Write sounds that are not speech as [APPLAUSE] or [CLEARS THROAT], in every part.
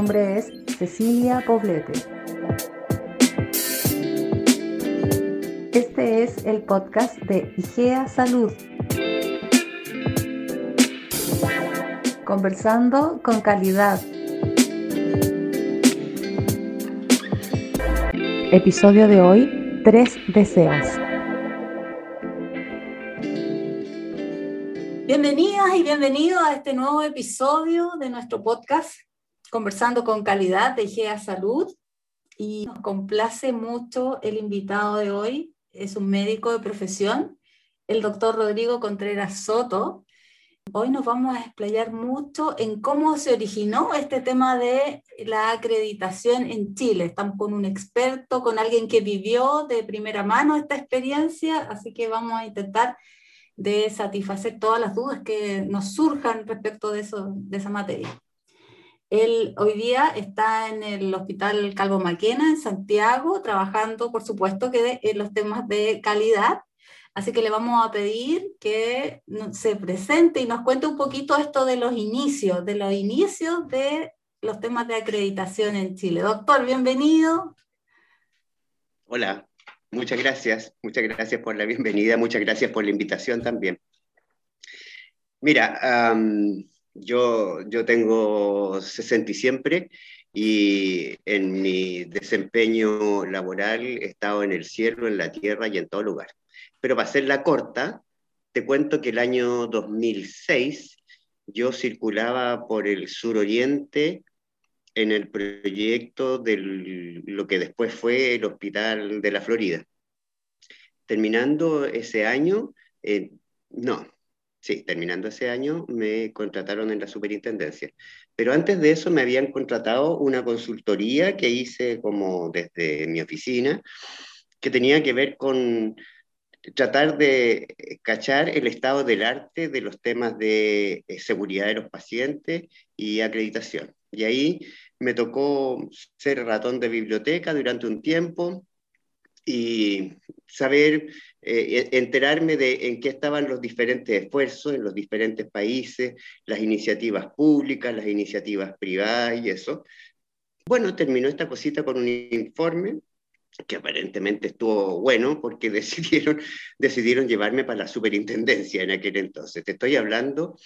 nombre es Cecilia Poblete. Este es el podcast de IGEA Salud. Conversando con calidad. Episodio de hoy, tres deseos. Bienvenidas y bienvenidos a este nuevo episodio de nuestro podcast Conversando con calidad de IGEA Salud. Y nos complace mucho el invitado de hoy, es un médico de profesión, el doctor Rodrigo Contreras Soto. Hoy nos vamos a explayar mucho en cómo se originó este tema de la acreditación en Chile. Estamos con un experto, con alguien que vivió de primera mano esta experiencia, así que vamos a intentar de satisfacer todas las dudas que nos surjan respecto de, eso, de esa materia. Él hoy día está en el Hospital Calvo Maquena, en Santiago, trabajando, por supuesto, que en los temas de calidad. Así que le vamos a pedir que se presente y nos cuente un poquito esto de los inicios, de los inicios de los temas de acreditación en Chile. Doctor, bienvenido. Hola, Muchas gracias, muchas gracias por la bienvenida, muchas gracias por la invitación también. Mira, yo, yo tengo 60 y siempre y en mi desempeño laboral he estado en el cielo, en la tierra y en todo lugar. Pero para hacerla corta, te cuento que el año 2006 yo circulaba por el suroriente en el proyecto de lo que después fue el Hospital de la Florida. Terminando ese año, eh, no, sí, terminando ese año me contrataron en la superintendencia. Pero antes de eso me habían contratado una consultoría que hice como desde mi oficina, que tenía que ver con tratar de cachar el estado del arte de los temas de eh, seguridad de los pacientes y acreditación. Y ahí me tocó ser ratón de biblioteca durante un tiempo y saber, eh, enterarme de en qué estaban los diferentes esfuerzos en los diferentes países, las iniciativas públicas, las iniciativas privadas y eso. Bueno, terminó esta cosita con un informe que aparentemente estuvo bueno porque [LAUGHS] decidieron, decidieron llevarme para la superintendencia en aquel entonces. Te estoy hablando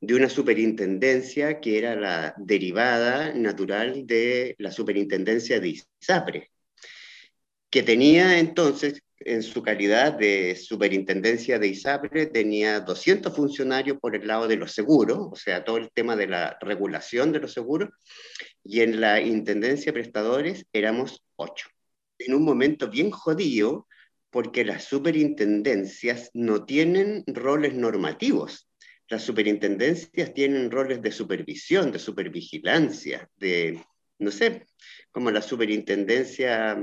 de una superintendencia que era la derivada natural de la superintendencia de ISAPRE, que tenía entonces, en su calidad de superintendencia de ISAPRE, tenía 200 funcionarios por el lado de los seguros, o sea, todo el tema de la regulación de los seguros, y en la intendencia prestadores éramos 8. En un momento bien jodido, porque las superintendencias no tienen roles normativos las superintendencias tienen roles de supervisión, de supervigilancia, de, no sé, como la superintendencia,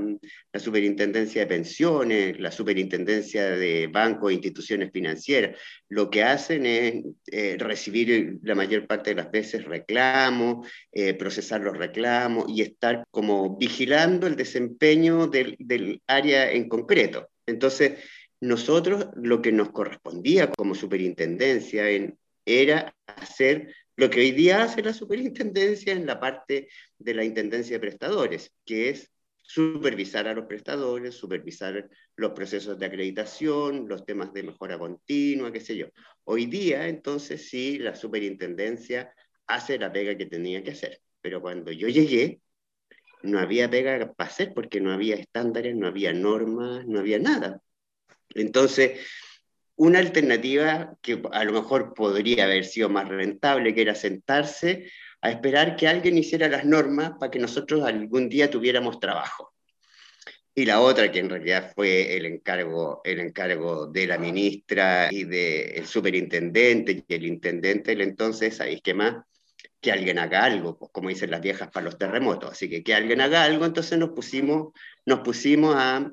la superintendencia de pensiones, la superintendencia de bancos e instituciones financieras. Lo que hacen es eh, recibir la mayor parte de las veces reclamos, eh, procesar los reclamos y estar como vigilando el desempeño del, del área en concreto. Entonces, nosotros lo que nos correspondía como superintendencia era hacer lo que hoy día hace la superintendencia en la parte de la intendencia de prestadores, que es supervisar a los prestadores, supervisar los procesos de acreditación, los temas de mejora continua, qué sé yo. Hoy día, entonces, sí, la superintendencia hace la pega que tenía que hacer, pero cuando yo llegué, no había pega para hacer porque no había estándares, no había normas, no había nada. Entonces, una alternativa que a lo mejor podría haber sido más rentable, que era sentarse a esperar que alguien hiciera las normas para que nosotros algún día tuviéramos trabajo. Y la otra, que en realidad fue el encargo, el encargo de la ministra y del superintendente y el intendente del entonces, ahí que más, que alguien haga algo, pues como dicen las viejas para los terremotos. Así que que alguien haga algo, entonces nos pusimos, nos pusimos a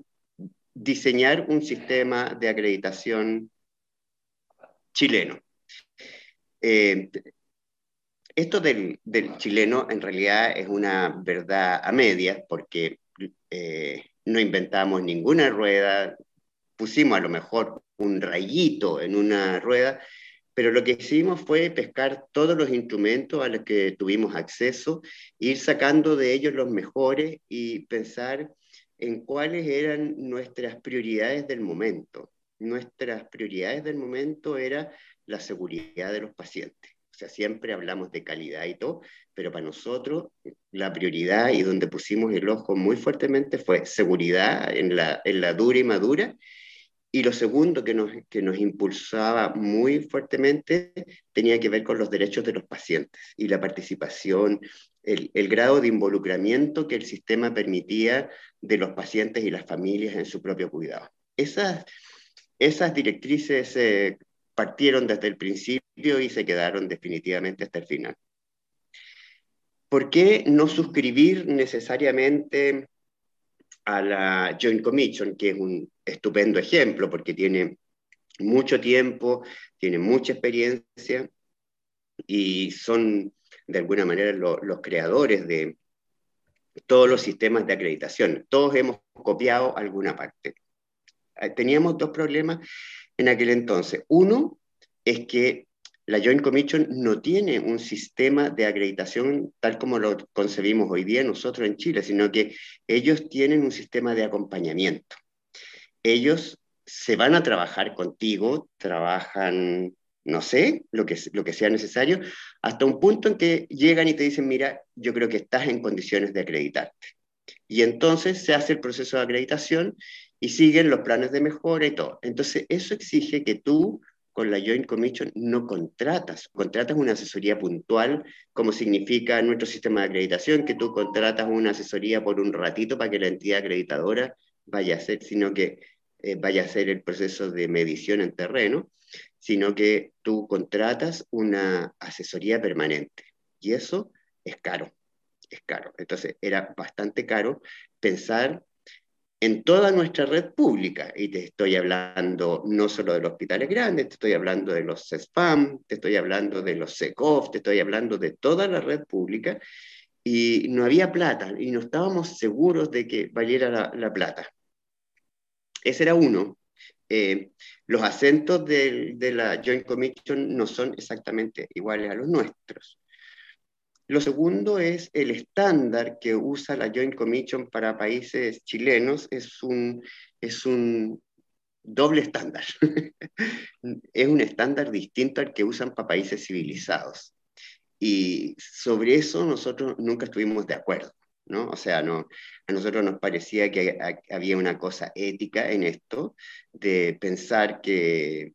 diseñar un sistema de acreditación chileno. Eh, esto del, chileno en realidad es una verdad a medias porque eh, no inventamos ninguna rueda, pusimos a lo mejor un rayito en una rueda, pero lo que hicimos fue pescar todos los instrumentos a los que tuvimos acceso, ir sacando de ellos los mejores y pensar en cuáles eran nuestras prioridades del momento. Nuestras prioridades del momento era la seguridad de los pacientes. O sea, siempre hablamos de calidad y todo, pero para nosotros la prioridad y donde pusimos el ojo muy fuertemente fue seguridad en la, en la dura y madura y lo segundo que nos, que nos impulsaba muy fuertemente tenía que ver con los derechos de los pacientes y la participación, el, el, grado de involucramiento que el sistema permitía de los pacientes y las familias en su propio cuidado. Esas, esas directrices eh, partieron desde el principio y se quedaron definitivamente hasta el final. ¿Por qué no suscribir necesariamente a la Joint Commission, que es un estupendo ejemplo porque tiene mucho tiempo, tiene mucha experiencia y son de alguna manera los creadores de todos los sistemas de acreditación. Todos hemos copiado alguna parte. Eh, teníamos dos problemas en aquel entonces. Uno es que la Joint Commission no tiene un sistema de acreditación tal como lo concebimos hoy día nosotros en Chile, sino que ellos tienen un sistema de acompañamiento. Ellos se van a trabajar contigo, trabajan, no sé, lo que, lo que sea necesario, hasta un punto en que llegan y te dicen, mira, yo creo que estás en condiciones de acreditarte. Y entonces se hace el proceso de acreditación y siguen los planes de mejora y todo. Entonces, eso exige que tú con la Joint Commission no contratas, contratas una asesoría puntual, como significa nuestro sistema de acreditación, que tú contratas una asesoría por un ratito para que la entidad acreditadora vaya a hacer, sino que eh, vaya a hacer el proceso de medición en terreno, sino que tú contratas una asesoría permanente. Y eso es caro, es caro. Entonces era bastante caro pensar en toda nuestra red pública. Y te estoy hablando no solo de los hospitales grandes, te estoy hablando de los CESPAM, te estoy hablando de los SECOF, te estoy hablando de toda la red pública. Y no había plata y no estábamos seguros de que valiera la, plata. Ese era uno. Eh, los acentos de la Joint Commission no son exactamente iguales a los nuestros. Lo segundo es el estándar que usa la Joint Commission para países chilenos, es un, es un doble estándar. [LAUGHS] es un estándar distinto al que usan para países civilizados. Y sobre eso nosotros nunca estuvimos de acuerdo. ¿no? O sea, no, a nosotros nos parecía que había una cosa ética en esto, de pensar que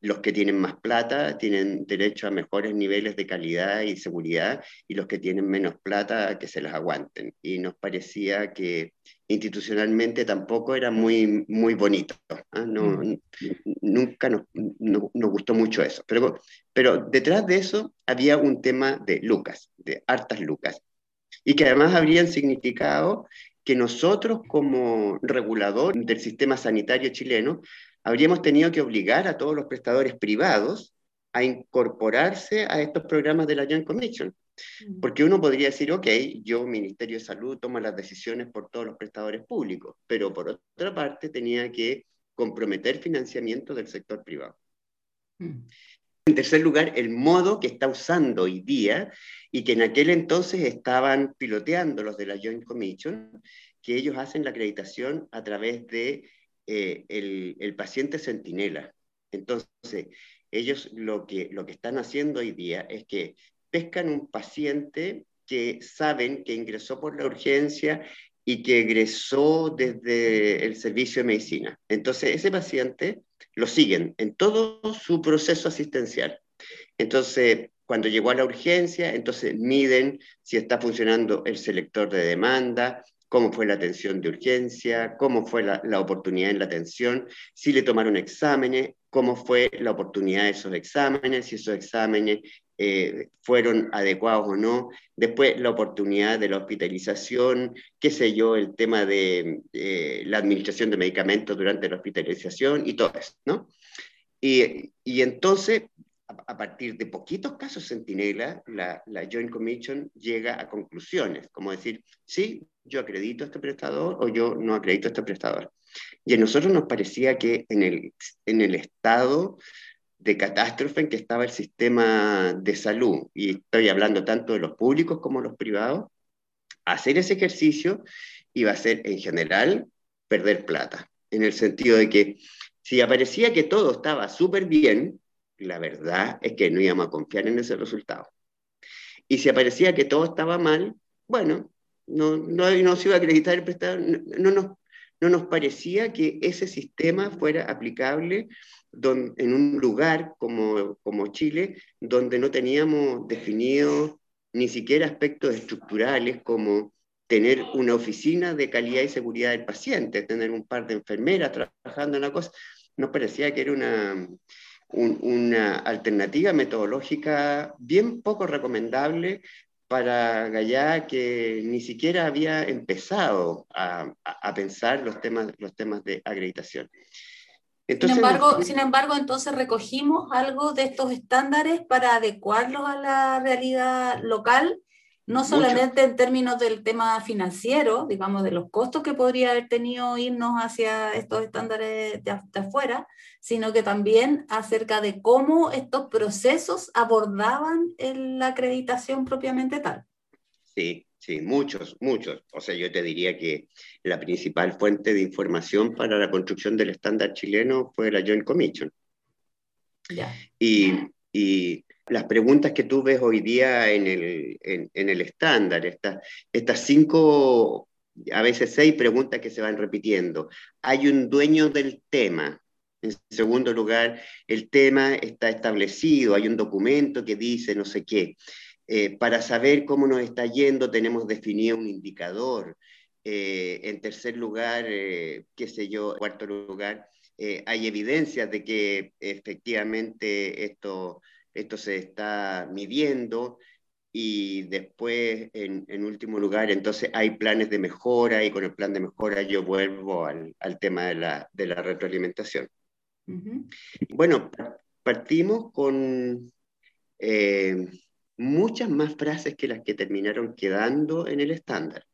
los que tienen más plata tienen derecho a mejores niveles de calidad y seguridad y los que tienen menos plata que se las aguanten. Y nos parecía que institucionalmente tampoco era muy, muy bonito. ¿ah? No, mm. Nunca nos, nos, gustó mucho eso. Pero, pero detrás de eso había un tema de lucas, de hartas lucas, y que además habrían significado que nosotros como regulador del sistema sanitario chileno habríamos tenido que obligar a todos los prestadores privados a incorporarse a estos programas de la Joint Commission. Mm. Porque uno podría decir, ok, yo, Ministerio de Salud, tomo las decisiones por todos los prestadores públicos, pero por otra parte tenía que comprometer financiamiento del sector privado. Mm. En tercer lugar, el modo que está usando hoy día y que en aquel entonces estaban piloteando los de la Joint Commission, que ellos hacen la acreditación a través de eh, el, paciente centinela. Entonces, ellos lo que, lo que están haciendo hoy día es que pescan un paciente que saben que ingresó por la urgencia y que egresó desde el servicio de medicina. Entonces, ese paciente lo siguen en todo su proceso asistencial. Entonces, cuando llegó a la urgencia, entonces miden si está funcionando el selector de demanda, cómo fue la atención de urgencia, cómo fue la, oportunidad en la atención, si le tomaron exámenes, cómo fue la oportunidad de esos exámenes, si esos exámenes eh, fueron adecuados o no, después la oportunidad de la hospitalización, qué sé yo, el tema de eh, la administración de medicamentos durante la hospitalización y todo eso, ¿no? Y, y entonces a partir de poquitos casos centinela, la, la, Joint Commission llega a conclusiones, como decir, sí, yo acredito a este prestador o yo no acredito a este prestador. Y a nosotros nos parecía que en el, en el Estado de catástrofe en que estaba el sistema de salud, y estoy hablando tanto de los públicos como los privados, hacer ese ejercicio iba a ser en general perder plata, en el sentido de que si aparecía que todo estaba súper bien, la verdad es que no íbamos a confiar en ese resultado. Y si aparecía que todo estaba mal, bueno, no, no, no se iba a acreditar el prestador, no, no, no nos parecía que ese sistema fuera aplicable en un lugar como, como Chile, donde no teníamos definido ni siquiera aspectos estructurales como tener una oficina de calidad y seguridad del paciente, tener un par de enfermeras trabajando en la cosa, nos parecía que era una, una alternativa metodológica bien poco recomendable para Gallá que ni siquiera había empezado a, a, pensar los temas, los temas de acreditación. Entonces, sin, embargo, sin embargo, entonces recogimos algo de estos estándares para adecuarlos a la realidad local no solamente en términos del tema financiero, digamos, de los costos que podría haber tenido irnos hacia estos estándares de, afuera, sino que también acerca de cómo estos procesos abordaban la acreditación propiamente tal. Sí, sí, muchos, muchos. O sea, yo te diría que la principal fuente de información para la construcción del estándar chileno fue la Joint Commission. Ya. Y, y las preguntas que tú ves hoy día en el, en, el estándar, estas, estas cinco, a veces seis preguntas que se van repitiendo. Hay un dueño del tema. En segundo lugar, el tema está establecido, hay un documento que dice no sé qué. Eh, para saber cómo nos está yendo tenemos definido un indicador. Eh, en tercer lugar, eh, qué sé yo, en cuarto lugar, hay evidencias de que efectivamente esto esto se está midiendo y después, en, último lugar, entonces hay planes de mejora y con el plan de mejora yo vuelvo al, tema de la, retroalimentación. Bueno, partimos con eh, muchas más frases que las que terminaron quedando en el estándar.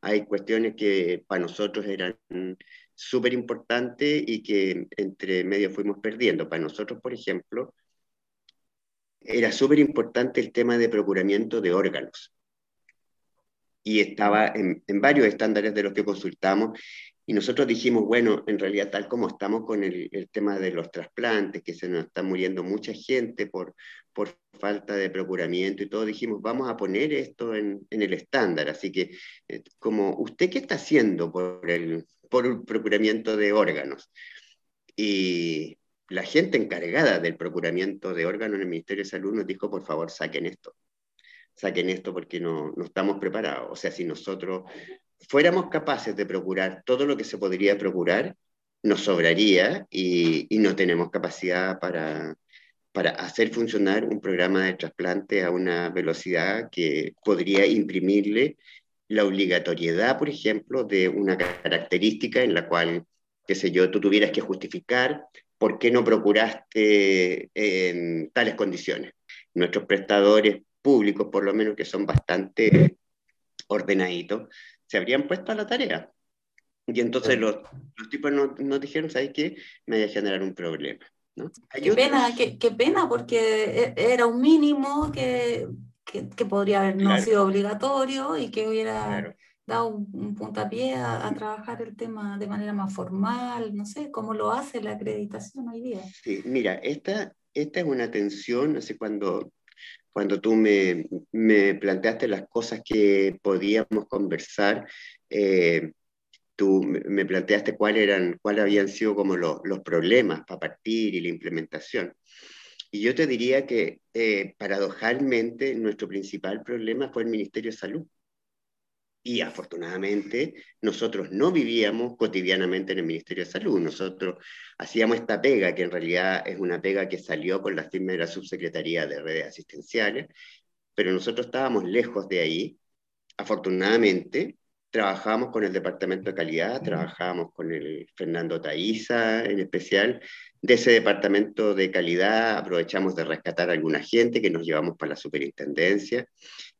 Hay cuestiones que para nosotros eran súper importantes y que entre medio fuimos perdiendo. Para nosotros, por ejemplo, era súper importante el tema de procuramiento de órganos. Y estaba en, varios estándares de los que consultamos. Y nosotros dijimos, bueno, en realidad tal como estamos con el, tema de los trasplantes, que se nos está muriendo mucha gente por, por falta de procuramiento y todo, dijimos, vamos a poner esto en, el estándar. Así que, eh, como, ¿usted qué está haciendo por el, por el procuramiento de órganos? Y la gente encargada del procuramiento de órganos en el Ministerio de Salud nos dijo, por favor, saquen esto, saquen esto porque no, no estamos preparados. O sea, si nosotros fuéramos capaces de procurar todo lo que se podría procurar, nos sobraría y, no tenemos capacidad para, para hacer funcionar un programa de trasplante a una velocidad que podría imprimirle la obligatoriedad, por ejemplo, de una característica en la cual, qué sé yo, tú tuvieras que justificar ¿por qué no procuraste en tales condiciones? Nuestros prestadores públicos, por lo menos que son bastante ordenaditos, se habrían puesto a la tarea. Y entonces los, los tipos nos no dijeron, ¿sabes qué? Me voy a generar un problema. ¿no? Qué pena, qué, qué, pena, porque e, era un mínimo que, que, que podría haber no sido obligatorio y que hubiera dado un, puntapié a, trabajar el tema de manera más formal, no sé, cómo lo hace la acreditación hoy día. Sí, mira, esta, esta es una tensión, sé, cuando, cuando tú me, me planteaste las cosas que podíamos conversar, eh, tú me planteaste cuáles eran, cuáles habían sido como los problemas para partir y la implementación. Y yo te diría que eh, paradojalmente nuestro principal problema fue el Ministerio de Salud y afortunadamente nosotros no vivíamos cotidianamente en el Ministerio de Salud, nosotros hacíamos esta pega, que en realidad es una pega que salió con la firma de la Subsecretaría de Redes Asistenciales, pero nosotros estábamos lejos de ahí. Afortunadamente, trabajamos con el Departamento de Calidad, trabajamos con el Fernando Taiza en especial. De ese Departamento de Calidad aprovechamos de rescatar a alguna gente que nos llevamos para la superintendencia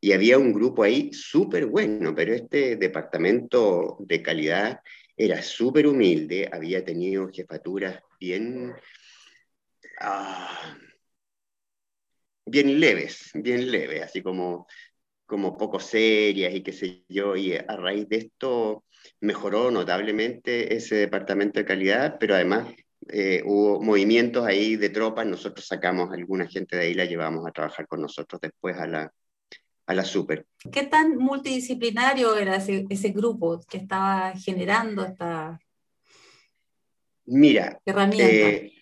y había un grupo ahí súper bueno, pero este Departamento de Calidad era súper humilde, había tenido jefaturas bien ah, bien leves, bien leves, así como, como poco serias y qué sé yo, y a raíz de esto mejoró notablemente ese departamento de calidad, pero además eh, hubo movimientos ahí de tropas, nosotros sacamos a alguna gente de ahí, la llevamos a trabajar con nosotros después a la, a la super. ¿Qué tan multidisciplinario era ese, ese grupo que estaba generando esta Mira, herramienta? Eh,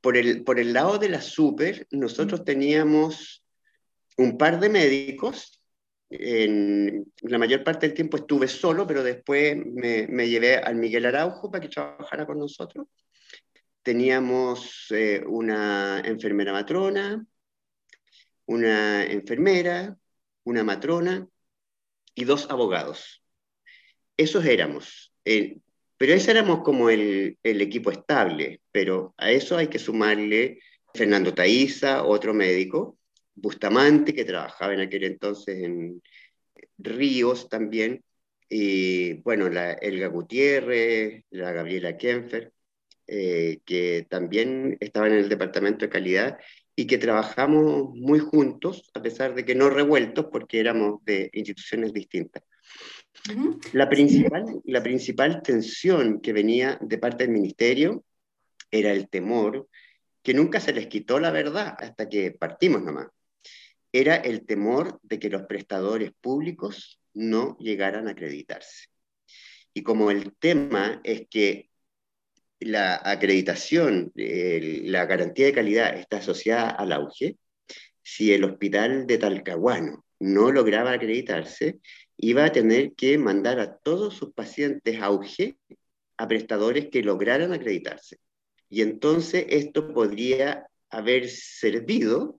por, el, por el lado de la super, nosotros teníamos un par de médicos. En la mayor parte del tiempo estuve solo, pero después me, me llevé al Miguel Araujo para que trabajara con nosotros. Teníamos eh, una enfermera matrona, una enfermera, una matrona y dos abogados. Esos éramos. Eh, pero ese éramos como el, el, equipo estable, pero a eso hay que sumarle Fernando Taiza, otro médico, Bustamante, que trabajaba en aquel entonces en Ríos también, y bueno, la Elga Gutiérrez, la Gabriela Kenfer, eh, que también estaban en el departamento de calidad y que trabajamos muy juntos, a pesar de que no revueltos, porque éramos de instituciones distintas. la, principal, la principal tensión que venía de parte del ministerio era el temor, que nunca se les quitó la verdad hasta que partimos nomás. Era el temor de que los prestadores públicos no llegaran a acreditarse. Y como el tema es que la acreditación, la garantía de calidad está asociada al auge, si el hospital de Talcahuano no lograba acreditarse, iba a tener que mandar a todos sus pacientes auge a prestadores que lograran acreditarse. Y entonces esto podría haber servido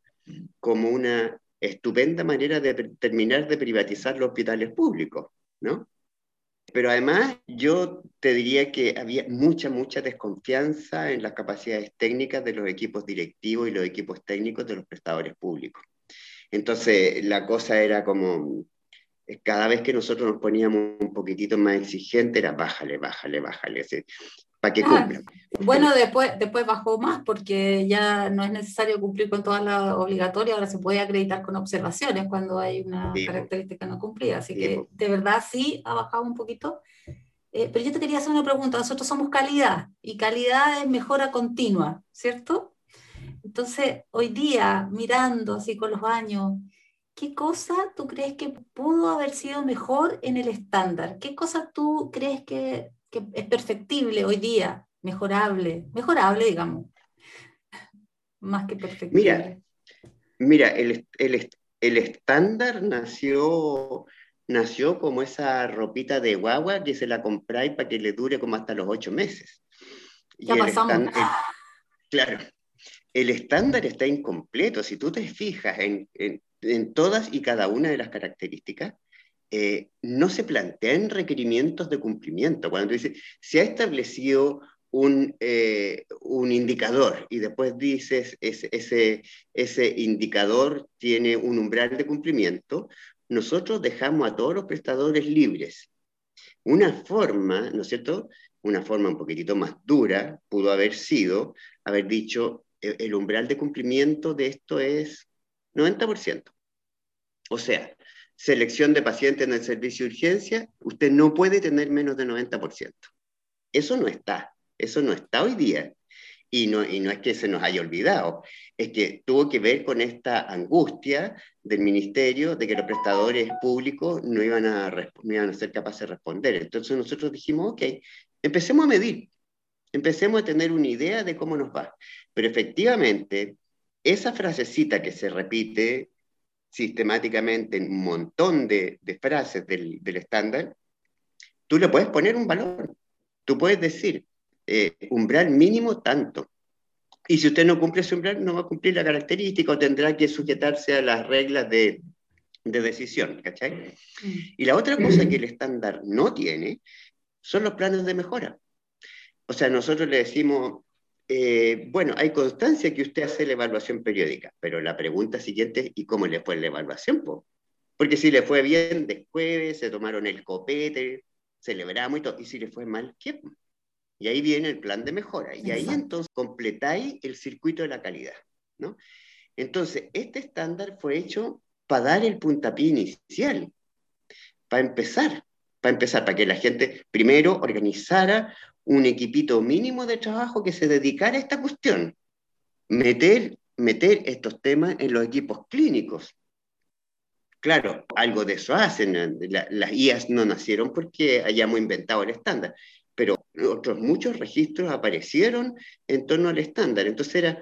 como una estupenda manera de terminar de privatizar los hospitales públicos, ¿no? Pero además yo te diría que había mucha, mucha desconfianza en las capacidades técnicas de los equipos directivos y los equipos técnicos de los prestadores públicos. Entonces la cosa era como, cada vez que nosotros nos poníamos un poquitito más exigente era bájale, bájale, bájale para que ah, Bueno, después, después bajó más porque ya no es necesario cumplir con todas las obligatorias, ahora se puede acreditar con observaciones cuando hay una característica no cumplida. Así que de verdad sí ha bajado un poquito. Eh, pero yo te quería hacer una pregunta. Nosotros somos calidad y calidad es mejora continua, ¿cierto? Entonces, hoy día, mirando así con los años, ¿qué cosa tú crees que pudo haber sido mejor en el estándar? ¿Qué cosa tú crees que que es perfectible hoy día, mejorable, mejorable, digamos, más que perfectible. Mira, mira el, el, el estándar nació, nació como esa ropita de guagua que se la compráis para que le dure como hasta los ocho meses. Ya pasamos. claro, el estándar está incompleto. Si tú te fijas en, en, en, todas y cada una de las características, eh, no se plantean requerimientos de cumplimiento. Cuando tú dices, se ha establecido un, eh, un indicador y después dices, ese, ese, indicador tiene un umbral de cumplimiento, nosotros dejamos a todos los prestadores libres. Una forma, ¿no es cierto? Una forma un poquitito más dura pudo haber sido haber dicho, e, el umbral de cumplimiento de esto es 90%. O sea, selección de pacientes en el servicio de urgencia, usted no puede tener menos de 90%. Eso no está, eso no está hoy día. Y no, y no es que se nos haya olvidado, es que tuvo que ver con esta angustia del ministerio de que los prestadores públicos no iban a, no iban a ser capaces de responder. Entonces nosotros dijimos, ok, empecemos a medir, empecemos a tener una idea de cómo nos va. Pero efectivamente, esa frasecita que se repite sistemáticamente en un montón de, frases del, estándar, tú le puedes poner un valor. Tú puedes decir, eh, umbral mínimo tanto. Y si usted no cumple ese umbral, no va a cumplir la característica o tendrá que sujetarse a las reglas de, de decisión. ¿cachai? Mm. Y la otra cosa que el estándar no tiene son los planes de mejora. O sea, nosotros le decimos, eh, bueno, hay constancia que usted hace la evaluación periódica, pero la pregunta siguiente es, ¿y cómo le fue la evaluación? Porque si le fue bien, después se tomaron el copete, celebramos y todo, y si le fue mal, ¿qué? Y ahí viene el plan de mejora. Y ahí entonces completáis el circuito de la calidad. ¿no? Entonces, este estándar fue hecho para dar el puntapié inicial, para empezar, para empezar, para que la gente primero organizara un equipito mínimo de trabajo que se dedicara a esta cuestión, meter, meter estos temas en los equipos clínicos. Claro, algo de eso hacen. las IAS no nacieron porque hayamos inventado el estándar, pero otros muchos registros aparecieron en torno al estándar. Entonces era,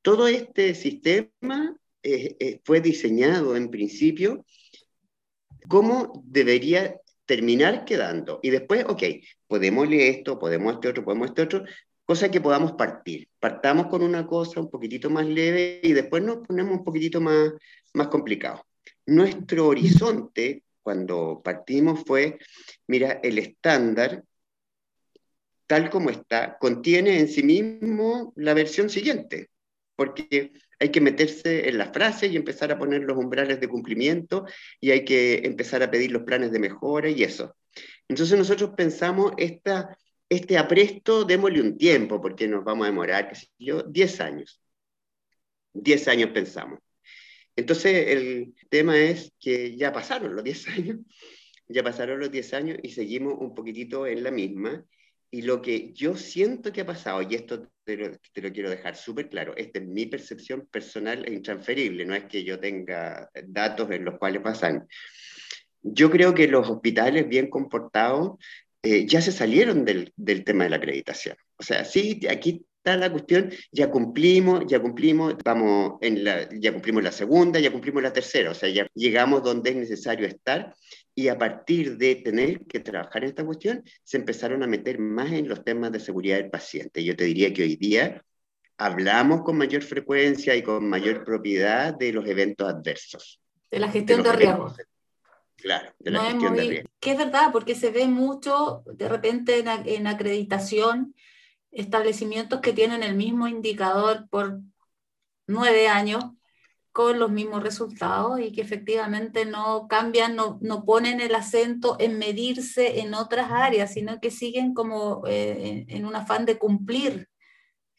todo este sistema eh, eh, fue diseñado en principio cómo debería terminar quedando. Y después, ok, podemos leer esto, podemos este otro, podemos este otro, cosa que podamos partir. Partamos con una cosa un poquitito más leve y después nos ponemos un poquitito más, más complicado. Nuestro horizonte, cuando partimos, fue, mira, el estándar, tal como está, contiene en sí mismo la versión siguiente, porque hay que meterse en la frase y empezar a poner los umbrales de cumplimiento y hay que empezar a pedir los planes de mejora y eso. Entonces nosotros pensamos, esta, este apresto, démosle un tiempo, porque nos vamos a demorar, qué sé yo, 10 años. 10 años pensamos. Entonces el tema es que ya pasaron los 10 [LAUGHS] años, ya pasaron los 10 años y seguimos un poquitito en la misma. Y lo que yo siento que ha pasado, y esto te lo, te lo quiero dejar súper claro, esta es mi percepción personal e intransferible, no es que yo tenga datos en los cuales pasan. Yo creo que los hospitales bien comportados eh, ya se salieron del, del tema de la acreditación. O sea, sí, aquí está la cuestión, ya cumplimos, ya cumplimos, vamos en la, ya cumplimos la segunda, ya cumplimos la tercera, o sea, ya llegamos donde es necesario estar y a partir de tener que trabajar en esta cuestión, se empezaron a meter más en los temas de seguridad del paciente. Yo te diría que hoy día hablamos con mayor frecuencia y con mayor propiedad de los eventos adversos. De la gestión de, riesgos. Claro, de la gestión de riesgos. Que es verdad, porque se ve mucho de repente en, en acreditación establecimientos que tienen el mismo indicador por nueve años con los mismos resultados y que efectivamente no cambian, no, no ponen el acento en medirse en otras áreas, sino que siguen como eh, en un afán de cumplir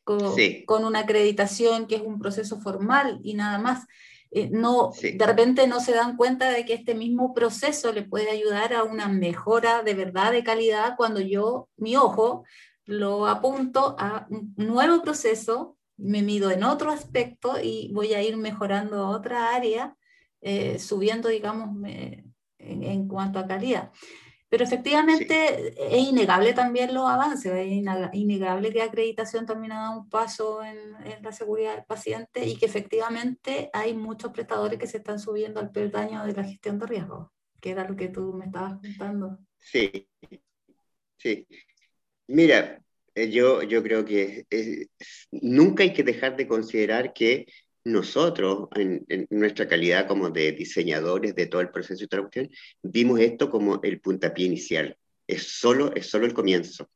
con, con, una acreditación que es un proceso formal y nada más. Eh, no, De repente no se dan cuenta de que este mismo proceso le puede ayudar a una mejora de verdad de calidad cuando yo, mi ojo, lo apunto a un nuevo proceso me mido en otro aspecto y voy a ir mejorando otra área, eh, subiendo, digamos, en, cuanto a calidad. Pero efectivamente es innegable también los avances, es innegable que acreditación también ha dado un paso en, en, la seguridad del paciente y que efectivamente hay muchos prestadores que se están subiendo al peldaño de la gestión de riesgos, que era lo que tú me estabas contando. Sí, sí. Mira, yo, yo creo que nunca hay que dejar de considerar que nosotros, en, nuestra calidad como de diseñadores de todo el proceso de traducción, vimos esto como el puntapié inicial. Es solo, es solo el comienzo.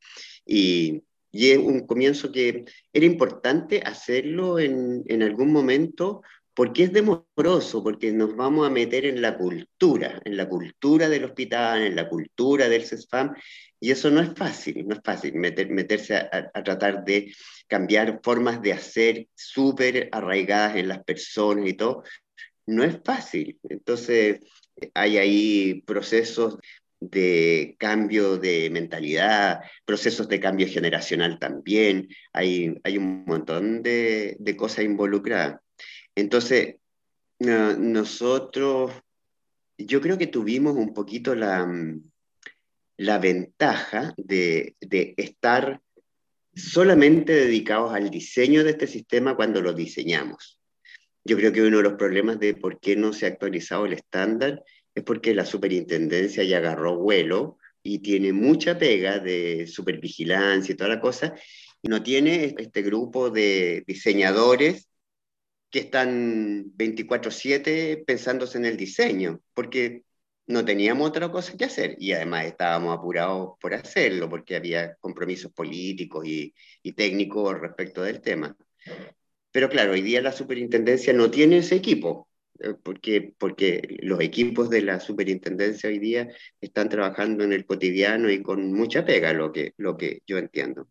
Y, y es un comienzo que era importante hacerlo en, en algún momento porque es demoroso, porque nos vamos a meter en la cultura, en la cultura del hospital, en la cultura del CESFAM, y eso no es fácil, no es fácil meterse a, tratar de cambiar formas de hacer súper arraigadas en las personas y todo. No es fácil. Entonces, hay ahí procesos de cambio de mentalidad, procesos de cambio generacional también, hay, hay un montón de, de cosas involucradas. Entonces, nosotros, yo creo que tuvimos un poquito la, mm, la ventaja de, estar solamente dedicados al diseño de este sistema cuando lo diseñamos. Yo creo que uno de los problemas de por qué no se ha actualizado el estándar es porque la superintendencia ya agarró vuelo y tiene mucha pega de supervigilancia y toda la cosa, y no tiene este grupo de diseñadores que están 24/7 pensándose en el diseño, porque no teníamos otra cosa que hacer y además estábamos apurados por hacerlo porque había compromisos políticos y, técnicos respecto del tema. Pero claro, hoy día la superintendencia no tiene ese equipo, eh, porque, porque los equipos de la superintendencia hoy día están trabajando en el cotidiano y con mucha pega, lo que, lo que yo entiendo.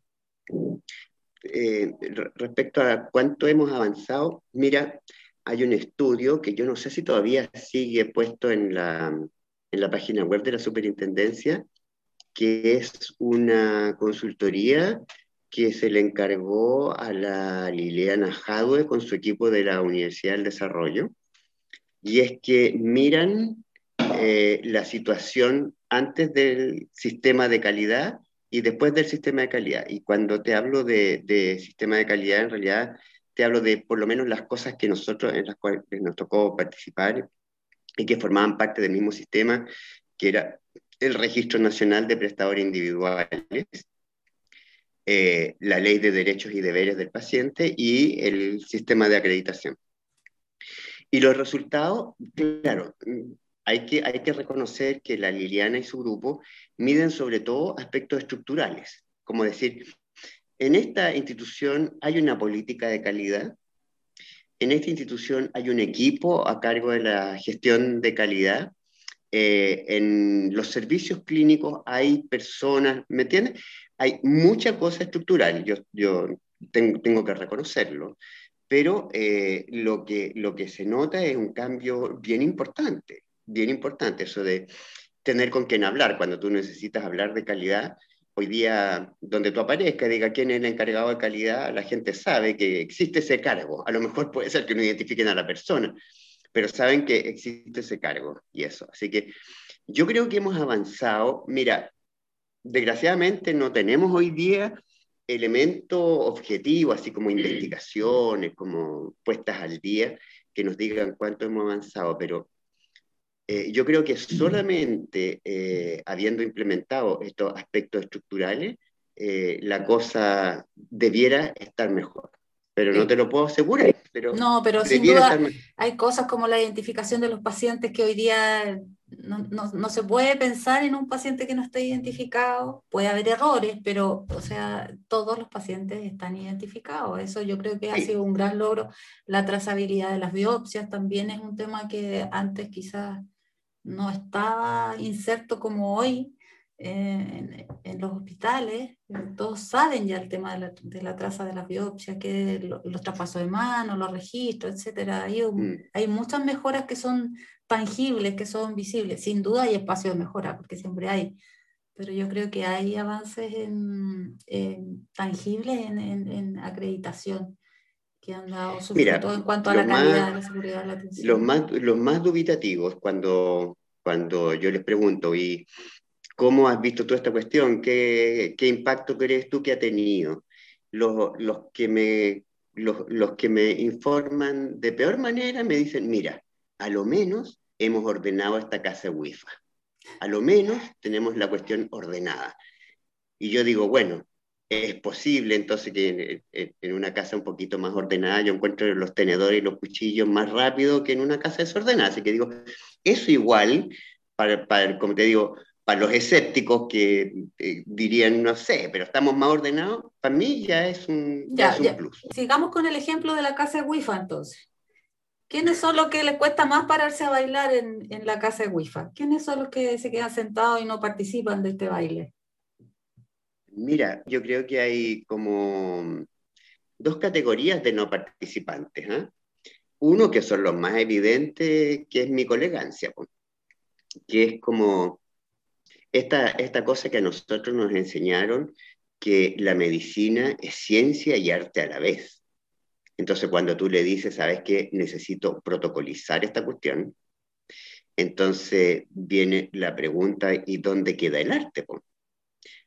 Eh, respecto a cuánto hemos avanzado, mira, hay un estudio que yo no sé si todavía sigue puesto en la, en la página web de la superintendencia, que es una consultoría que se le encargó a la Liliana Jadwe con su equipo de la Universidad del Desarrollo, y es que miran eh, la situación antes del sistema de calidad y después del sistema de calidad. Y cuando te hablo de, de, sistema de calidad, en realidad te hablo de por lo menos las cosas que nosotros, en las cuales nos tocó participar y que formaban parte del mismo sistema, que era el Registro Nacional de Prestadores Individuales, eh, la Ley de Derechos y Deberes del Paciente y el sistema de acreditación. Y los resultados, claro, hay que, hay que reconocer que la Liliana y su grupo miden sobre todo aspectos estructurales, como decir, en esta institución hay una política de calidad, en esta institución hay un equipo a cargo de la gestión de calidad, eh, en los servicios clínicos hay personas, ¿me entiendes? Hay mucha cosa estructural, yo, yo tengo, que reconocerlo, pero eh, lo, que, lo que se nota es un cambio bien importante, bien importante, eso de tener con quién hablar cuando tú necesitas hablar de calidad. Hoy día, donde tú aparezcas, diga quién es el encargado de calidad, la gente sabe que existe ese cargo. A lo mejor puede ser que no identifiquen a la persona, pero saben que existe ese cargo y eso. Así que yo creo que hemos avanzado. Mira, desgraciadamente no tenemos hoy día elementos objetivos, así como investigaciones, como puestas al día, que nos digan cuánto hemos avanzado, pero eh, yo creo que solamente eh, habiendo implementado estos aspectos estructurales, eh, la cosa debiera estar mejor pero no te lo puedo asegurar. Pero no, pero sin duda hay cosas como la identificación de los pacientes que hoy día no, no, no, se puede pensar en un paciente que no esté identificado. Puede haber errores, pero, o sea, todos los pacientes están identificados. Eso yo creo que ha sido un gran logro. La trazabilidad de las biopsias también es un tema que antes quizás no estaba inserto como hoy en, en, los hospitales, todos saben ya el tema de la, de la traza de las biopsias, que los traspasos de mano, los registros, etc. Hay, mm. hay muchas mejoras que son tangibles, que son visibles. Sin duda hay espacio de mejora, porque siempre hay. Pero yo creo que hay avances en, en tangibles en, en, acreditación que han dado, sobre todo en cuanto a la calidad, la seguridad, la atención. Los más, los más dubitativos, cuando, cuando yo les pregunto, y ¿Cómo has visto toda esta cuestión? ¿Qué, qué impacto crees tú que ha tenido? Los, los, que me, los, los que me informan de peor manera me dicen, mira, a lo menos hemos ordenado esta casa WIFA. A lo menos tenemos la cuestión ordenada. Y yo digo, bueno, es posible entonces que en, en, una casa un poquito más ordenada yo encuentro los tenedores y los cuchillos más rápido que en una casa desordenada. Así que digo, eso igual, para, para como te digo, para los escépticos que eh, dirían, no sé, pero estamos más ordenados, para mí ya es un, ya, es un plus. Sigamos con el ejemplo de la casa de WIFA entonces. ¿Quiénes son los que les cuesta más pararse a bailar en, en la casa de WIFA? ¿Quiénes son los que se quedan sentados y no participan de este baile? Mira, yo creo que hay como dos categorías de no participantes. ¿eh? Uno que son los más evidentes, que es mi colegancia, que es como esta, esta cosa que a nosotros nos enseñaron, que la medicina es ciencia y arte a la vez. Entonces, cuando tú le dices, ¿sabes qué? Necesito protocolizar esta cuestión, entonces viene la pregunta, ¿y dónde queda el arte?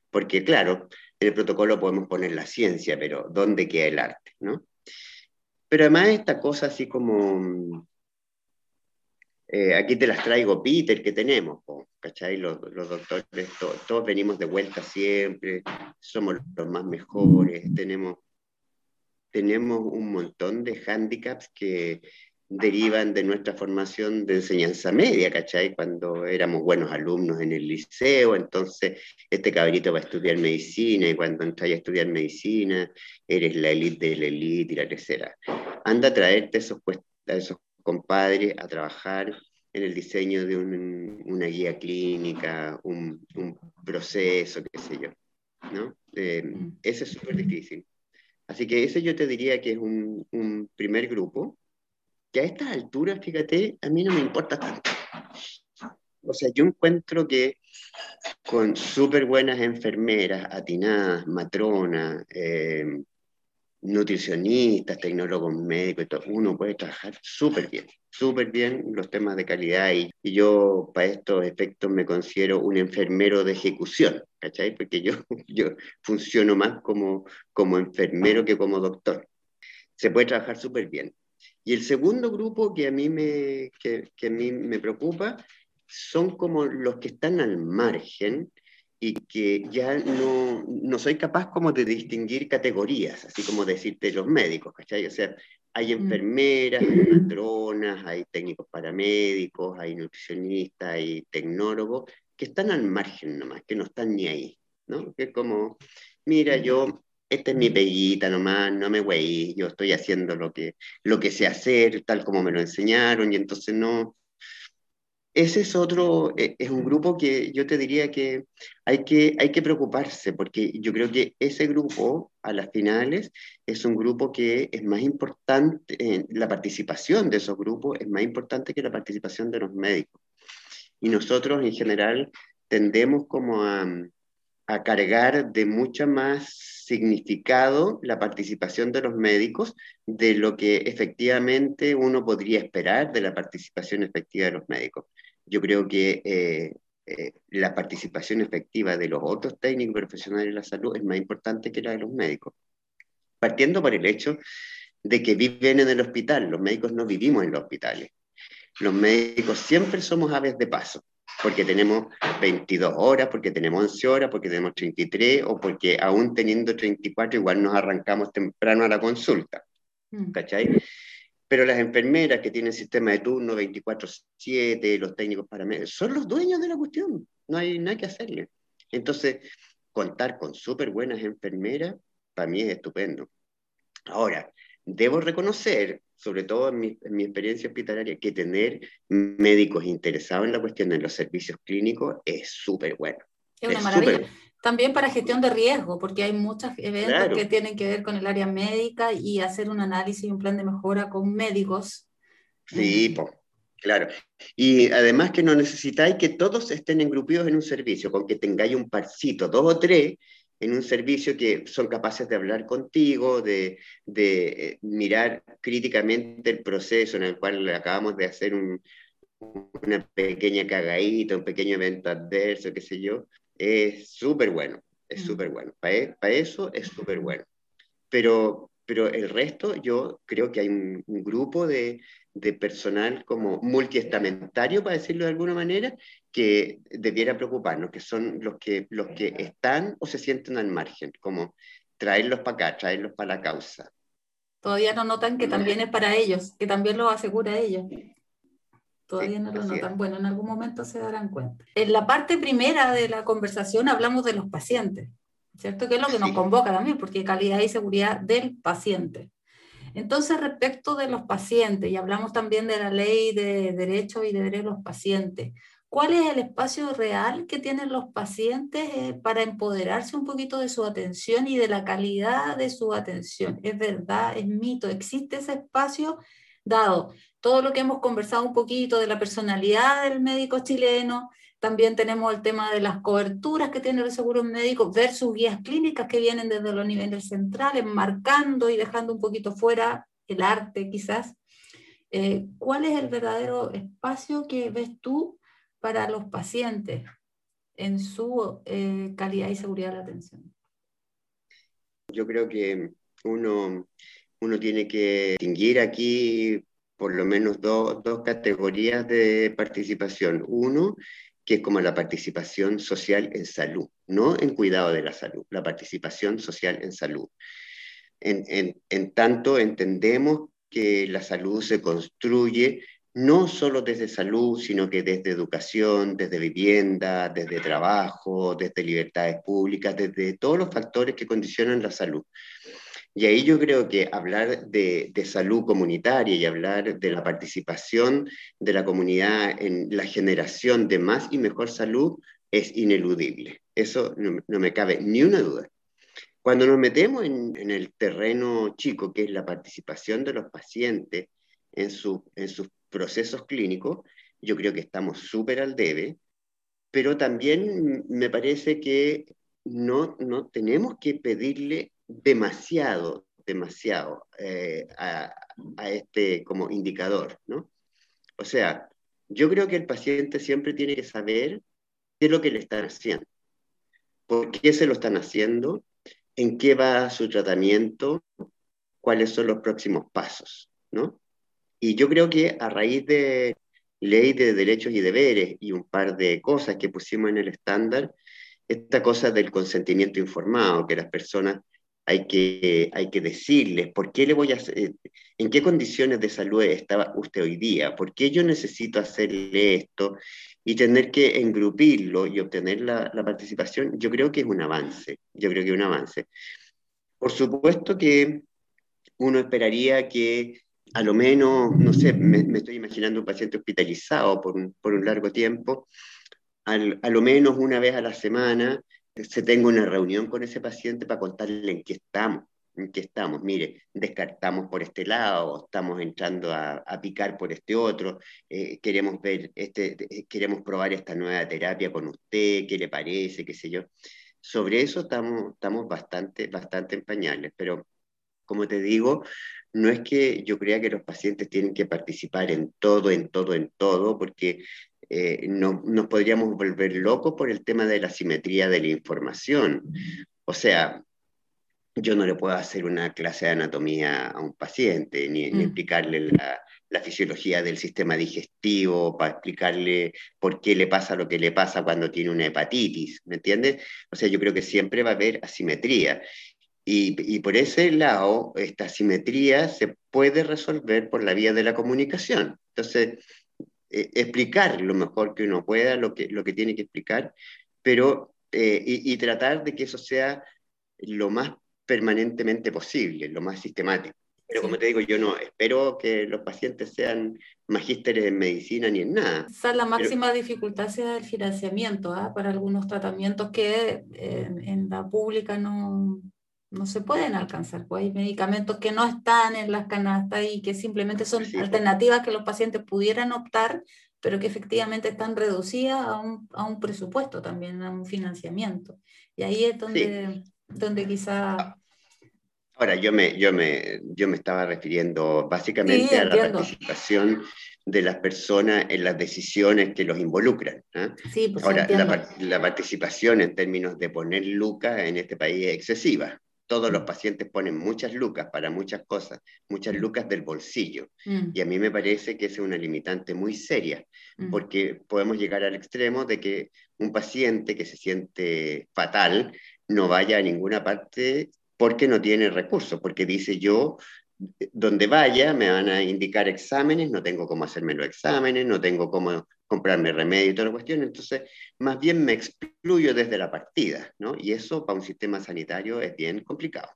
Porque claro, en el protocolo podemos poner la ciencia, pero ¿dónde queda el arte? ¿no? Pero además esta cosa así como eh, aquí te las traigo, Peter, que tenemos, ¿cachai? Los, los doctores, todos venimos de vuelta siempre, somos los más mejores, tenemos, tenemos un montón de hándicaps que derivan de nuestra formación de enseñanza media, ¿cachai? Cuando éramos buenos alumnos en el liceo, entonces este cabrito va a estudiar medicina y cuando entras a estudiar medicina eres la élite de la élite y la tercera. Anda a traerte esos, esos compadres a trabajar en el diseño de una guía clínica, un, proceso, qué sé yo. ¿no? Eh, mm. ese es súper difícil. Así que ese yo te diría que es un, un primer grupo, que a estas alturas, fíjate, a mí no me importa tanto. O sea, yo encuentro que con súper buenas enfermeras, atinadas, matronas, eh, nutricionistas, tecnólogos médicos, uno puede trabajar súper bien, súper bien los temas de calidad y, yo para estos efectos me considero un enfermero de ejecución, ¿cachai? Porque yo, [LAUGHS] yo funciono más como, como enfermero que como doctor. Se puede trabajar súper bien. Y el segundo grupo que a mí me, que, que a mí me preocupa son como los que están al margen y que ya no, no soy capaz como de distinguir categorías, así como decirte los médicos, ¿cachai? O sea, hay mm. enfermeras, hay [CLEARS THROAT] matronas, hay técnicos paramédicos, hay nutricionistas, hay tecnólogos, que están al margen nomás, que no están ni ahí, ¿no? Que es como, mira, yo, esta es mi peguita nomás, no me güey, yo estoy haciendo lo que, lo que sé hacer, tal como me lo enseñaron, y entonces no, ese es otro, e, es un grupo que yo te diría que hay, que hay que preocuparse, porque yo creo que ese grupo, a las finales, es un grupo que es más importante, eh, la participación de esos grupos es más importante que la participación de los médicos. Y nosotros en general tendemos como a, a cargar de mucho más significado la participación de los médicos de lo que efectivamente uno podría esperar de la participación efectiva de los médicos yo creo que eh, eh, la participación efectiva de los otros técnicos profesionales de la salud es más importante que la de los médicos. Partiendo por el hecho de que viven en el hospital, los médicos no vivimos en los hospitales. Los médicos siempre somos aves de paso, porque tenemos 22 horas, porque tenemos 11 horas, porque tenemos 33, o porque aún teniendo 34 igual nos arrancamos temprano a la consulta. Mm. ¿Cachai? Pero las enfermeras que tienen sistema de turno 24/7, los técnicos paramédicos, son los dueños de la cuestión, no hay nada que hacerle. Entonces, contar con súper buenas enfermeras, para mí es estupendo. Ahora, debo reconocer, sobre todo en mi, experiencia hospitalaria, que tener médicos interesados en la cuestión de los servicios clínicos es súper bueno. Es una maravilla. También para gestión de riesgo, porque hay muchos eventos que tienen que ver con el área médica y hacer un análisis y un plan de mejora con médicos. Sí, claro. Y además que no necesitáis que todos estén engrupidos en un servicio, con que tengáis un parcito, dos o tres, en un servicio que son capaces de hablar contigo, de, de eh, mirar críticamente el proceso en el cual acabamos de hacer un, una pequeña cagadita, un pequeño evento adverso, qué sé yo, es súper bueno, es mm. súper bueno. Para e, eso es súper bueno. Pero, pero el resto, yo creo que hay un, grupo de, de, personal como multiestamentario, para decirlo de alguna manera, que debiera preocuparnos, que son los que, los que están o se sienten al margen, como traerlos para acá, traerlos para la causa. Todavía no notan que también es para ellos, que también lo asegura ellos. Todavía no lo notan. Bueno, en algún momento se darán cuenta. En la parte primera de la conversación hablamos de los pacientes, ¿cierto? Que es lo que nos convoca también, porque calidad y seguridad del paciente. Entonces, respecto de los pacientes, y hablamos también de la ley de derechos y deberes de los pacientes, ¿cuál es el espacio real que tienen los pacientes eh, para empoderarse un poquito de su atención y de la calidad de su atención? ¿Es verdad? ¿Es mito? ¿Existe ese espacio dado todo lo que hemos conversado un poquito de la personalidad del médico chileno, también tenemos el tema de las coberturas que tiene el seguro médico versus guías clínicas que vienen desde los niveles centrales, marcando y dejando un poquito fuera el arte quizás. Eh, ¿Cuál es el verdadero espacio que ves tú para los pacientes en su eh, calidad y seguridad de la atención? Yo creo que uno, uno tiene que distinguir aquí por lo menos dos categorías de participación. Uno, que es como la participación social en salud, no en cuidado de la salud, la participación social en salud. En, en, tanto entendemos que la salud se construye no solo desde salud, sino que desde educación, desde vivienda, desde trabajo, desde libertades públicas, desde todos los factores que condicionan la salud. Y ahí yo creo que hablar de, de, salud comunitaria y hablar de la participación de la comunidad en la generación de más y mejor salud es ineludible. Eso no, no me cabe ni una duda. Cuando nos metemos en, en, el terreno chico, que es la participación de los pacientes en, su, en sus procesos clínicos, yo creo que estamos súper al debe, pero también me parece que no, no tenemos que pedirle demasiado, demasiado eh, a, este como indicador, ¿no? O sea, yo creo que el paciente siempre tiene que saber qué es lo que le están haciendo, por qué se lo están haciendo, en qué va su tratamiento, cuáles son los próximos pasos, ¿no? Y yo creo que a raíz de ley de derechos y deberes y un par de cosas que pusimos en el estándar, esta cosa del consentimiento informado, que las personas hay que, hay que decirles por qué le voy a hacer, en qué condiciones de salud estaba usted hoy día, por qué yo necesito hacerle esto y tener que engrupirlo y obtener la, la participación, yo creo que es un avance, yo creo que es un avance. Por supuesto que uno esperaría que a lo menos, no sé, me, me estoy imaginando un paciente hospitalizado por un, por un largo tiempo, al, a lo menos una vez a la semana se tenga una reunión con ese paciente para contarle en qué estamos, en qué estamos. Mire, descartamos por este lado, estamos entrando a, a picar por este otro, eh, queremos ver, este, queremos probar esta nueva terapia con usted, qué le parece, qué sé yo. Sobre eso estamos, estamos bastante, bastante en pañales, pero como te digo, no es que yo crea que los pacientes tienen que participar en todo, en todo, en todo, porque eh, no, nos podríamos volver locos por el tema de la simetría de la información. O sea, yo no le puedo hacer una clase de anatomía a un paciente, ni, mm. ni explicarle la, la, fisiología del sistema digestivo, para explicarle por qué le pasa lo que le pasa cuando tiene una hepatitis, ¿me entiendes? O sea, yo creo que siempre va a haber asimetría. Y, y, por ese lado, esta asimetría se puede resolver por la vía de la comunicación. Entonces, eh, explicar lo mejor que uno pueda, lo que, lo que tiene que explicar, pero, eh, y, y, tratar de que eso sea lo más permanentemente posible, lo más sistemático. Pero como te digo, yo no espero que los pacientes sean magísteres en medicina ni en nada. Esa es la máxima pero... dificultad sea el financiamiento ¿eh? para algunos tratamientos que en, en la pública no, no se pueden alcanzar. Pues hay medicamentos que no están en las canastas y que simplemente son sí, alternativas que los pacientes pudieran optar, pero que efectivamente están reducidas a un, a un presupuesto también, a un financiamiento. Y ahí es donde, sí. donde quizá... Ahora, yo me, yo, me, yo me estaba refiriendo básicamente sí, a la participación de las personas en las decisiones que los involucran. ¿eh? Sí, pues Ahora, la, la, participación en términos de poner lucas en este país es excesiva todos los pacientes ponen muchas lucas para muchas cosas, muchas lucas del bolsillo. Mm. Y a mí me parece que es una limitante muy seria, mm. porque podemos llegar al extremo de que un paciente que se siente fatal no vaya a ninguna parte porque no tiene recursos, porque dice yo, donde vaya me van a indicar exámenes, no tengo cómo hacerme los exámenes, no tengo cómo comprarme remedio y toda la cuestión, entonces más bien me excluyo desde la partida, ¿no? Y eso para un sistema sanitario es bien complicado.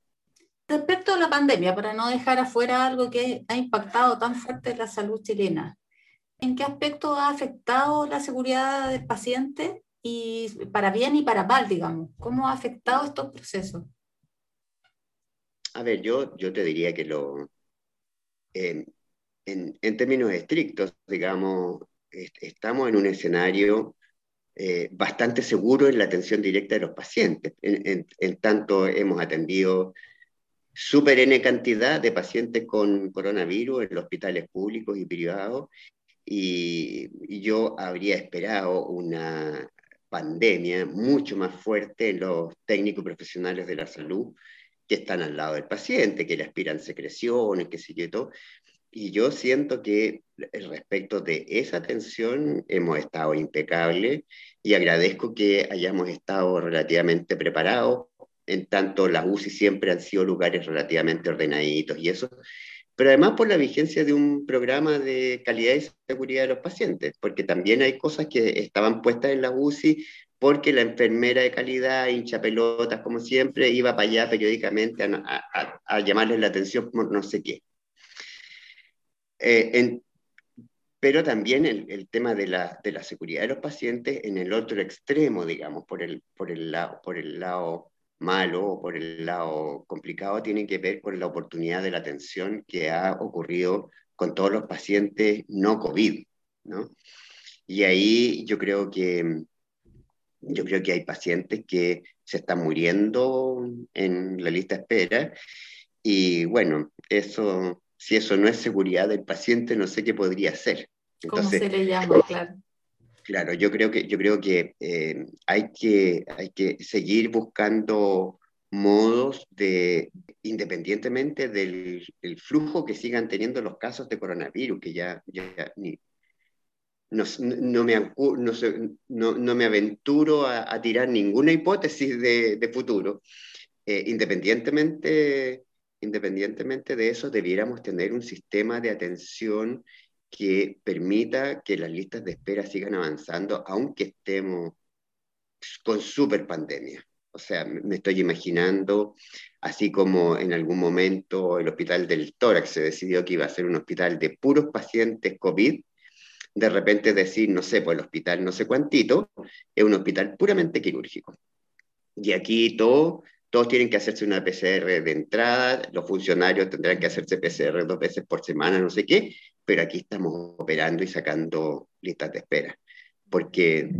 Respecto a la pandemia, para no dejar afuera algo que ha impactado tan fuerte la salud chilena, ¿en qué aspecto ha afectado la seguridad del paciente y para bien y para mal, digamos? ¿Cómo ha afectado estos procesos? A ver, yo, yo te diría que lo, eh, en, en términos estrictos, digamos, estamos en un escenario eh, bastante seguro en la atención directa de los pacientes. En, tanto, hemos atendido súper N cantidad de pacientes con coronavirus en hospitales públicos y privados, y, y yo habría esperado una pandemia mucho más fuerte en los técnicos profesionales de la salud que están al lado del paciente, que le aspiran secreciones, que sé yo, todo. Y yo siento que respecto de esa atención hemos estado impecables y agradezco que hayamos estado relativamente preparados. En tanto, las UCI siempre han sido lugares relativamente ordenaditos y eso, pero además por la vigencia de un programa de calidad y seguridad de los pacientes, porque también hay cosas que estaban puestas en la UCI porque la enfermera de calidad, hincha pelotas, como siempre, iba para allá periódicamente a, a, llamarles la atención por no sé qué. Eh, pero también el, el tema de la, de la, seguridad de los pacientes en el otro extremo, digamos, por el, por el, lado, por el lado malo o por el lado complicado, tiene que ver con la oportunidad de la atención que ha ocurrido con todos los pacientes no COVID, ¿no? Y ahí yo creo que, yo creo que hay pacientes que se están muriendo en la lista de espera y bueno, eso, si eso no es seguridad del paciente, no sé qué podría ser. ¿Cómo se le llama? Claro. Claro, yo creo que, yo creo que, eh, hay que hay que seguir buscando modos de, independientemente del, flujo que sigan teniendo los casos de coronavirus, que ya, ya ni, no, no, me, no, no, me aventuro a, tirar ninguna hipótesis de, de futuro. Eh, independientemente, independientemente de eso, debiéramos tener un sistema de atención que permita que las listas de espera sigan avanzando, aunque estemos con super pandemia. O sea, me estoy imaginando, así como en algún momento el hospital del tórax se decidió que iba a ser un hospital de puros pacientes COVID, de repente decir, no sé, pues el hospital no sé cuántito, es un hospital puramente quirúrgico. Y aquí todo, todos tienen que hacerse una PCR de entrada, los funcionarios tendrán que hacerse PCR dos veces por semana, no sé qué, pero aquí estamos operando y sacando listas de espera. Porque,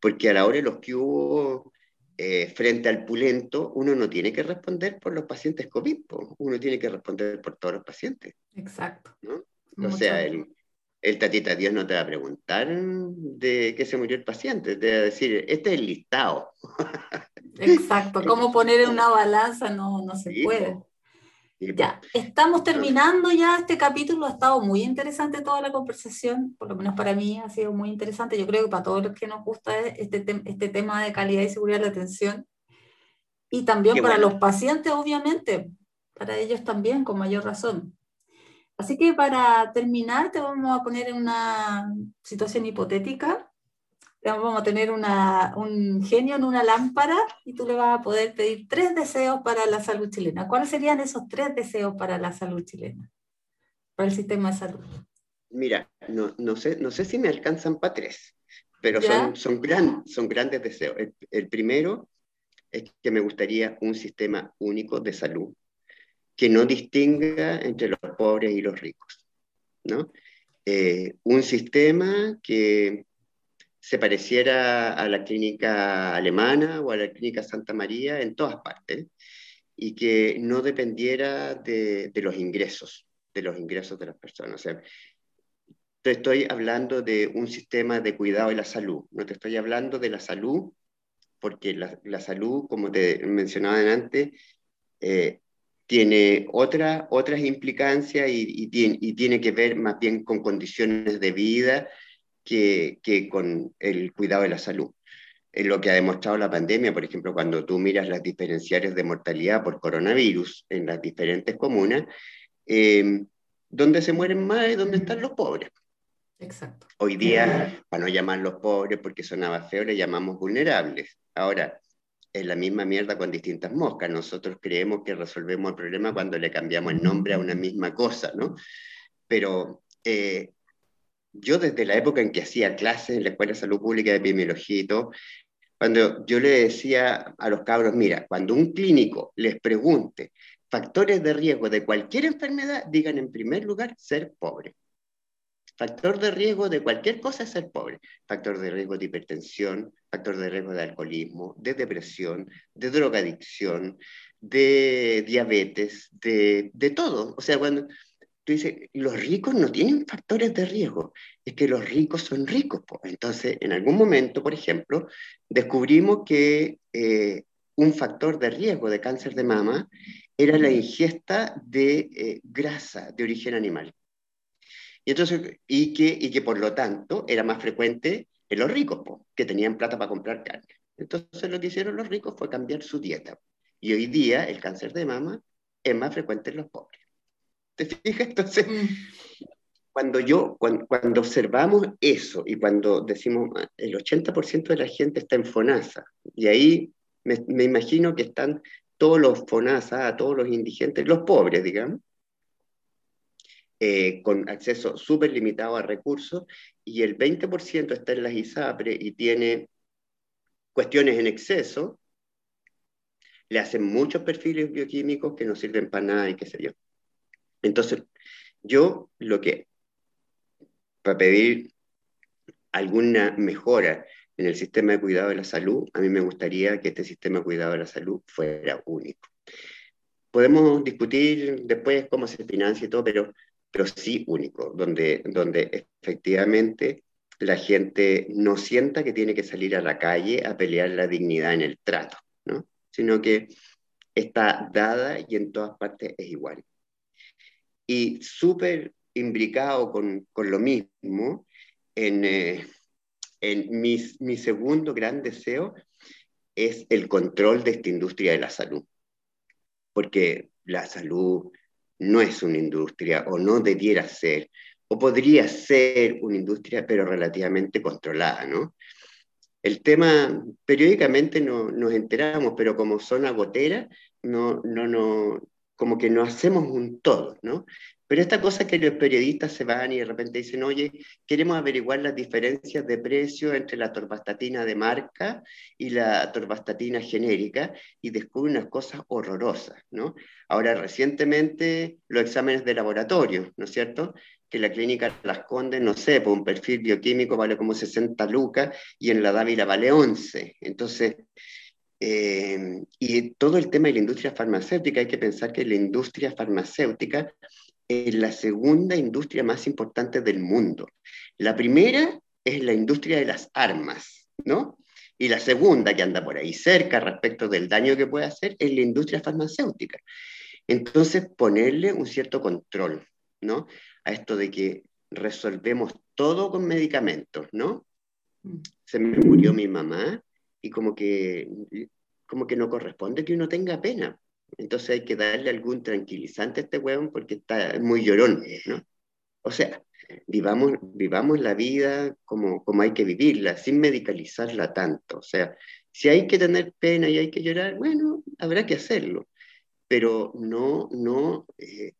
porque a la hora de los que hubo eh, frente al pulento, uno no tiene que responder por los pacientes COVID, uno tiene que responder por todos los pacientes. Exacto. ¿no? O sea, el, el tatita Dios no te va a preguntar de qué se murió el paciente, te va a decir, este es el listado. [LAUGHS] Exacto, cómo poner en una balanza no, no se puede. Ya, estamos terminando ya este capítulo, ha estado muy interesante toda la conversación, por lo menos para mí ha sido muy interesante, yo creo que para todos los que nos gusta este, este tema de calidad y seguridad de la atención, y también para los pacientes, obviamente, para ellos también, con mayor razón. Así que para terminar, te vamos a poner en una situación hipotética. Vamos a tener un genio en una lámpara y tú le vas a poder pedir tres deseos para la salud chilena. ¿Cuáles serían esos tres deseos para la salud chilena? Para el sistema de salud. Mira, no, no, sé, no sé si me alcanzan para tres, pero son, son, gran, son grandes deseos. el primero es que me gustaría un sistema único de salud que no distinga entre los pobres y los ricos. ¿no? Eh, un sistema que se pareciera a la clínica alemana o a la clínica Santa María en todas partes y que no dependiera de, los ingresos, de los ingresos de las personas. O sea, te estoy hablando de un sistema de cuidado de la salud, no te estoy hablando de la salud, porque la, la salud, como te mencionaba antes, eh, tiene otra, otras implicancias y, tiene, y, tiene, que ver más bien con condiciones de vida que, que con el cuidado de la salud. Es lo que ha demostrado la pandemia, por ejemplo, cuando tú miras las diferenciales de mortalidad por coronavirus en las diferentes comunas, eh, donde se mueren más es donde están los pobres. Exacto. Hoy día, para no llamarlos pobres porque sonaba feo, le llamamos vulnerables. Ahora, es la misma mierda con distintas moscas. Nosotros creemos que resolvemos el problema cuando le cambiamos el nombre a una misma cosa, ¿no? Pero eh, yo desde la época en que hacía clases en la Escuela de Salud Pública de Epidemiología y todo, cuando yo le decía a los cabros, mira, cuando un clínico les pregunte factores de riesgo de cualquier enfermedad, digan en primer lugar ser pobre. Factor de riesgo de cualquier cosa es ser pobre. Factor de riesgo de hipertensión, factor de riesgo de alcoholismo, de depresión, de drogadicción, de diabetes, de, de todo. O sea, cuando tú los ricos no tienen factores de riesgo, es que los ricos son ricos. Entonces, en algún momento, por ejemplo, descubrimos que eh, un factor de riesgo de cáncer de mama era la ingesta de eh, grasa de origen animal. Y, entonces, y, que, y que por lo tanto era más frecuente en los ricos, que tenían plata para comprar carne. Entonces lo que hicieron los ricos fue cambiar su dieta. Y hoy día el cáncer de mama es más frecuente en los pobres. ¿Te fijas? Entonces, mm. cuando yo, cuando, observamos eso y cuando decimos ah, el 80% de la gente está en FONASA, y ahí me, me imagino que están todos los FONASA, todos los indigentes, los pobres, digamos, eh, con acceso súper limitado a recursos, y el 20% está en las ISAPRE y tiene cuestiones en exceso, le hacen muchos perfiles bioquímicos que no sirven para nada y qué sé yo. Entonces, yo lo que para pedir alguna mejora en el sistema de cuidado de la salud, a mí me gustaría que este sistema de cuidado de la salud fuera único. Podemos discutir después cómo se financia y todo, pero, pero sí único, donde, donde efectivamente la gente no sienta que tiene que salir a la calle a pelear la dignidad en el trato, ¿no? sino que está dada y en todas partes es igual. Y súper imbricado con, con, lo mismo, en, eh, en mi, mi segundo gran deseo es el control de esta industria de la salud. Porque la salud no es una industria o no debiera ser, o podría ser una industria, pero relativamente controlada, ¿no? El tema, periódicamente no, nos enteramos, pero como zona gotera, no, no, no, como que no hacemos un todo, ¿no? Pero esta cosa que los periodistas se van y de repente dicen, oye, queremos averiguar las diferencias de precio entre la torvastatina de marca y la torvastatina genérica y descubren unas cosas horrorosas, ¿no? Ahora, recientemente, los exámenes de laboratorio, ¿no es cierto? Que la clínica Las Condes, no sé, por un perfil bioquímico vale como 60 lucas y en la Dávila vale 11. Entonces, eh, y todo el tema de la industria farmacéutica, hay que pensar que la industria farmacéutica es la segunda industria más importante del mundo. La primera es la industria de las armas, ¿no? Y la segunda, que anda por ahí cerca respecto del daño que puede hacer, es la industria farmacéutica. Entonces, ponerle un cierto control, ¿no? A esto de que resolvemos todo con medicamentos, ¿no? Mm. Se me murió mi mamá y como que, como que no corresponde que uno tenga pena. Entonces hay que darle algún tranquilizante a este hueón porque está muy llorón, ¿no? O sea, vivamos, vivamos la vida como, como hay que vivirla, sin medicalizarla tanto. O sea, si hay que tener pena y hay que llorar, bueno, habrá que hacerlo, pero no, no eh,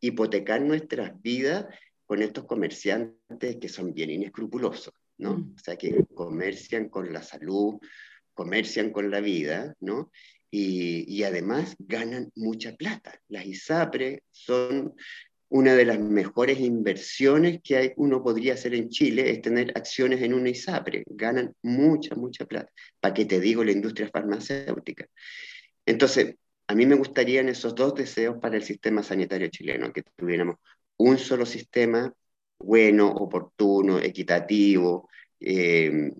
hipotecar nuestras vidas con estos comerciantes que son bien inescrupulosos, ¿no? O sea, que comercian con la salud, comercian con la vida, ¿no? y, además ganan mucha plata. Las ISAPRE son una de las mejores inversiones que hay, uno podría hacer en Chile, es tener acciones en una ISAPRE. Ganan mucha, mucha plata. ¿Para qué te digo la industria farmacéutica? Entonces, a mí me gustarían esos dos deseos para el sistema sanitario chileno, que tuviéramos un solo sistema bueno, oportuno, equitativo, eh,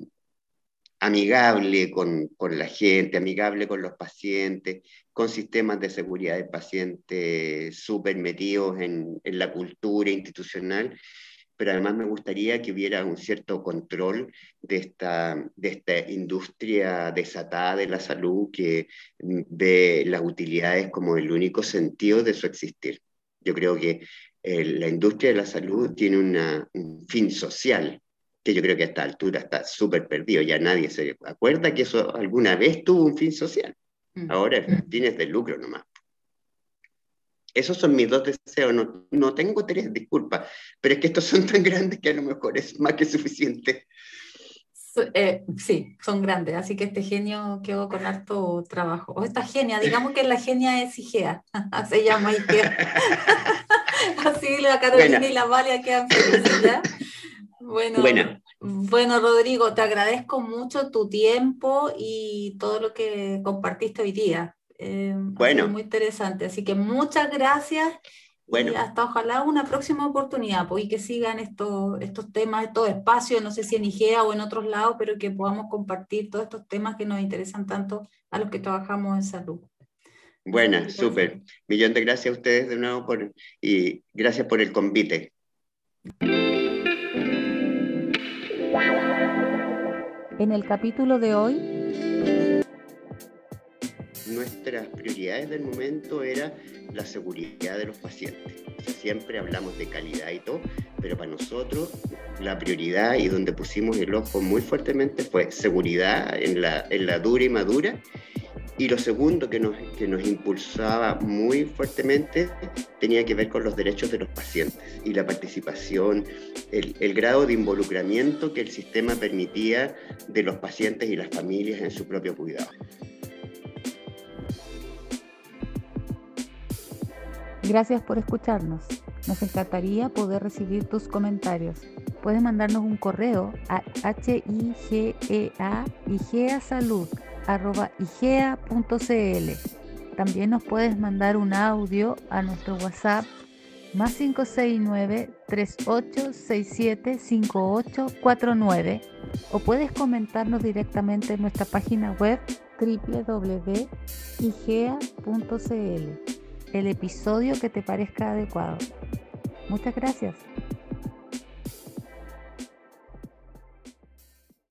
amigable con, con, la gente, amigable con los pacientes, con sistemas de seguridad del paciente súper metidos en, en, la cultura institucional, pero además me gustaría que hubiera un cierto control de esta, de esta industria desatada de la salud que ve las utilidades como el único sentido de su existir. Yo creo que la industria de la salud tiene una, un fin social, que yo creo que a esta altura está súper perdido, ya nadie se acuerda que eso alguna vez tuvo un fin social. Mm. Ahora es fines de lucro nomás. Esos son mis dos deseos, no, no tengo tres, disculpa, pero es que estos son tan grandes que a lo mejor es más que suficiente. Eh, sí, son grandes, así que este genio quedó con harto trabajo. O esta genia, digamos que la genia es Igea, [LAUGHS] se llama Igea. [LAUGHS] así la Carolina y la Valia quedan felices, ¿ya? Bueno, bueno, Rodrigo, te agradezco mucho tu tiempo y todo lo que compartiste hoy día. Eh, bueno. Muy interesante. Así que muchas gracias. Bueno. Y hasta ojalá una próxima oportunidad, pues, y que sigan estos, estos temas, estos espacios, no sé si en IGEA o en otros lados, pero que podamos compartir todos estos temas que nos interesan tanto a los que trabajamos en salud. Buena, súper. Millón de gracias a ustedes de nuevo por, y gracias por el convite. En el capítulo de hoy... nuestras prioridades del momento era la seguridad de los pacientes. siempre hablamos de calidad y todo, pero para nosotros la prioridad y donde pusimos el ojo muy fuertemente fue seguridad en la, en la dura y madura y lo segundo que nos, que nos impulsaba muy fuertemente tenía que ver con los derechos de los pacientes y la participación, el, el, grado de involucramiento que el sistema permitía de los pacientes y las familias en su propio cuidado. Gracias por escucharnos. Nos encantaría poder recibir tus comentarios. Puedes mandarnos un correo a higea.salud.igea.cl. También nos puedes mandar un audio a nuestro WhatsApp más 569 3867 5849 o puedes comentarnos directamente en nuestra página web www.igea.cl el episodio que te parezca adecuado. Muchas gracias.